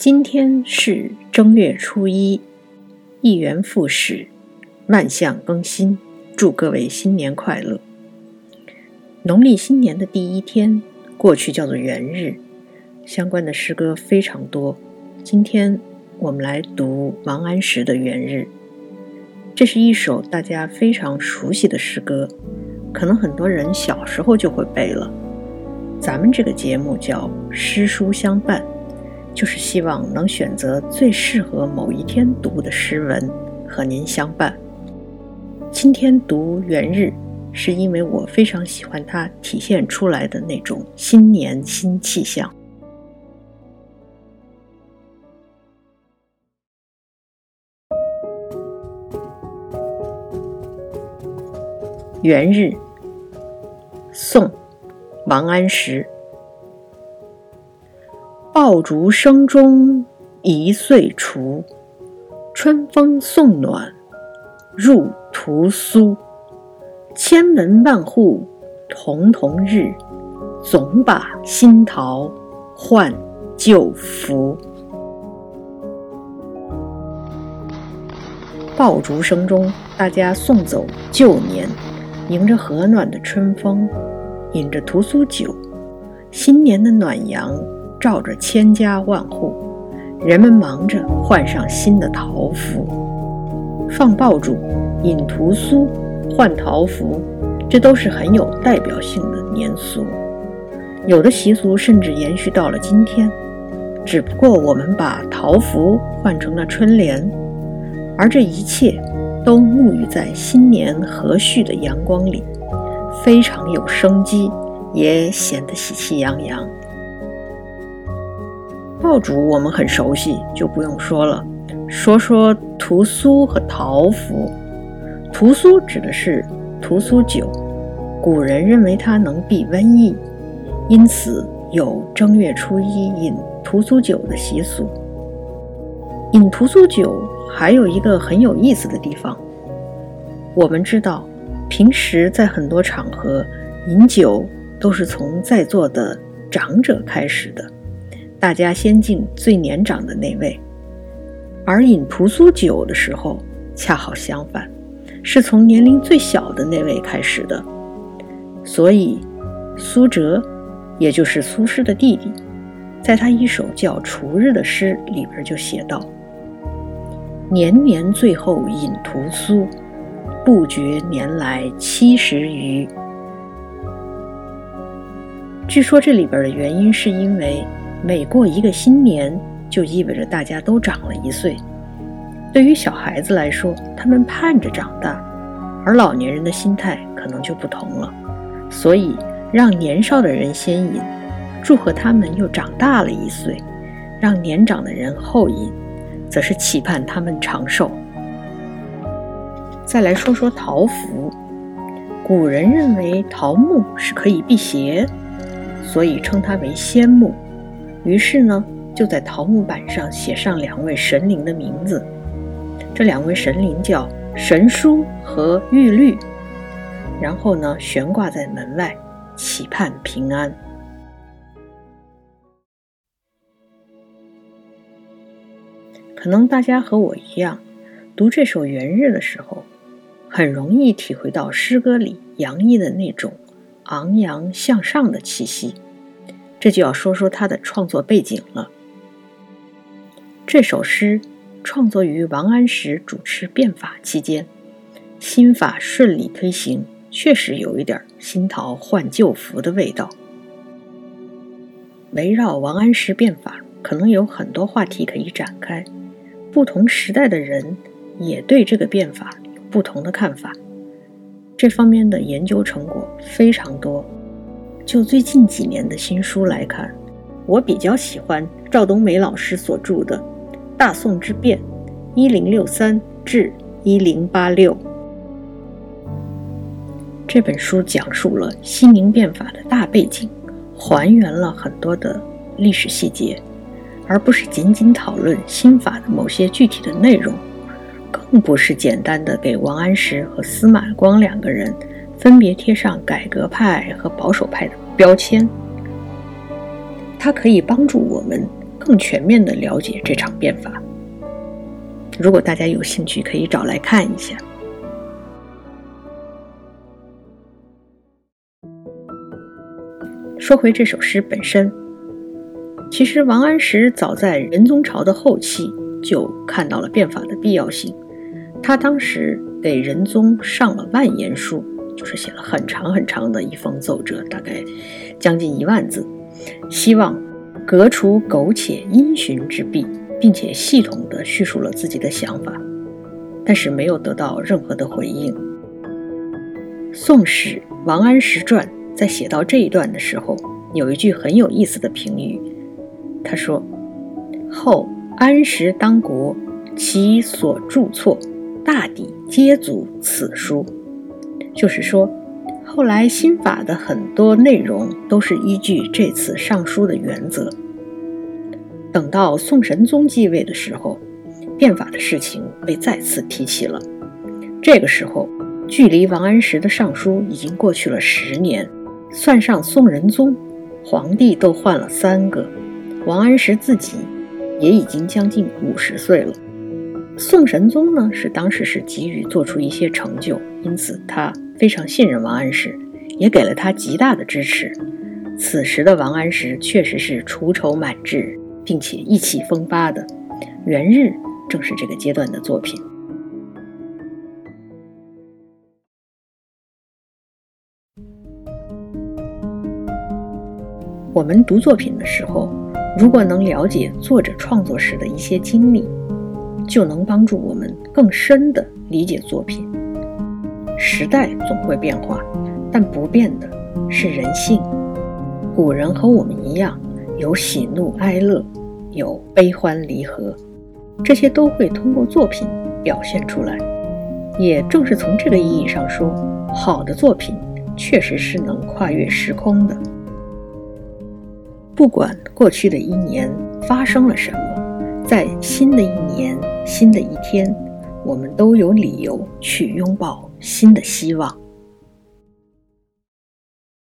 今天是正月初一，一元复始，万象更新，祝各位新年快乐。农历新年的第一天，过去叫做元日，相关的诗歌非常多。今天我们来读王安石的《元日》，这是一首大家非常熟悉的诗歌，可能很多人小时候就会背了。咱们这个节目叫诗书相伴。就是希望能选择最适合某一天读的诗文和您相伴。今天读《元日》，是因为我非常喜欢它体现出来的那种新年新气象。《元日》，宋·王安石。爆竹声中一岁除，春风送暖入屠苏。千门万户曈曈日，总把新桃换旧符。爆竹声中，大家送走旧年，迎着和暖的春风，饮着屠苏酒，新年的暖阳。照着千家万户，人们忙着换上新的桃符，放爆竹、饮屠苏、换桃符，这都是很有代表性的年俗。有的习俗甚至延续到了今天，只不过我们把桃符换成了春联，而这一切都沐浴在新年和煦的阳光里，非常有生机，也显得喜气洋洋。爆竹我们很熟悉，就不用说了。说说屠苏和桃符。屠苏指的是屠苏酒，古人认为它能避瘟疫，因此有正月初一饮屠苏酒的习俗。饮屠苏酒还有一个很有意思的地方，我们知道，平时在很多场合饮酒都是从在座的长者开始的。大家先敬最年长的那位，而饮屠苏酒的时候恰好相反，是从年龄最小的那位开始的。所以，苏辙，也就是苏轼的弟弟，在他一首叫《除日》的诗里边就写道：“年年最后饮屠苏，不觉年来七十余。”据说这里边的原因是因为。每过一个新年，就意味着大家都长了一岁。对于小孩子来说，他们盼着长大；而老年人的心态可能就不同了。所以，让年少的人先饮，祝贺他们又长大了一岁；让年长的人后饮，则是期盼他们长寿。再来说说桃符，古人认为桃木是可以辟邪，所以称它为仙木。于是呢，就在桃木板上写上两位神灵的名字。这两位神灵叫神书和玉律，然后呢，悬挂在门外，期盼平安。可能大家和我一样，读这首《元日》的时候，很容易体会到诗歌里洋溢的那种昂扬向上的气息。这就要说说他的创作背景了。这首诗创作于王安石主持变法期间，新法顺利推行，确实有一点新桃换旧符的味道。围绕王安石变法，可能有很多话题可以展开。不同时代的人也对这个变法有不同的看法，这方面的研究成果非常多。就最近几年的新书来看，我比较喜欢赵冬梅老师所著的《大宋之变（一零六三至一零八六）》这本书，讲述了西宁变法的大背景，还原了很多的历史细节，而不是仅仅讨论新法的某些具体的内容，更不是简单的给王安石和司马光两个人。分别贴上改革派和保守派的标签，它可以帮助我们更全面地了解这场变法。如果大家有兴趣，可以找来看一下。说回这首诗本身，其实王安石早在仁宗朝的后期就看到了变法的必要性。他当时给仁宗上了万言书，就是写了很长很长的一封奏折，大概将近一万字，希望革除苟且因循之弊，并且系统地叙述了自己的想法，但是没有得到任何的回应。《宋史·王安石传》。在写到这一段的时候，有一句很有意思的评语，他说：“后安石当国，其所著错，大抵皆足此书。”就是说，后来新法的很多内容都是依据这次上书的原则。等到宋神宗继位的时候，变法的事情被再次提起了。这个时候，距离王安石的上书已经过去了十年。算上宋仁宗，皇帝都换了三个，王安石自己也已经将近五十岁了。宋神宗呢，是当时是急于做出一些成就，因此他非常信任王安石，也给了他极大的支持。此时的王安石确实是除愁满志，并且意气风发的。元日正是这个阶段的作品。我们读作品的时候，如果能了解作者创作时的一些经历，就能帮助我们更深地理解作品。时代总会变化，但不变的是人性。古人和我们一样，有喜怒哀乐，有悲欢离合，这些都会通过作品表现出来。也正是从这个意义上说，好的作品确实是能跨越时空的。不管过去的一年发生了什么，在新的一年、新的一天，我们都有理由去拥抱新的希望。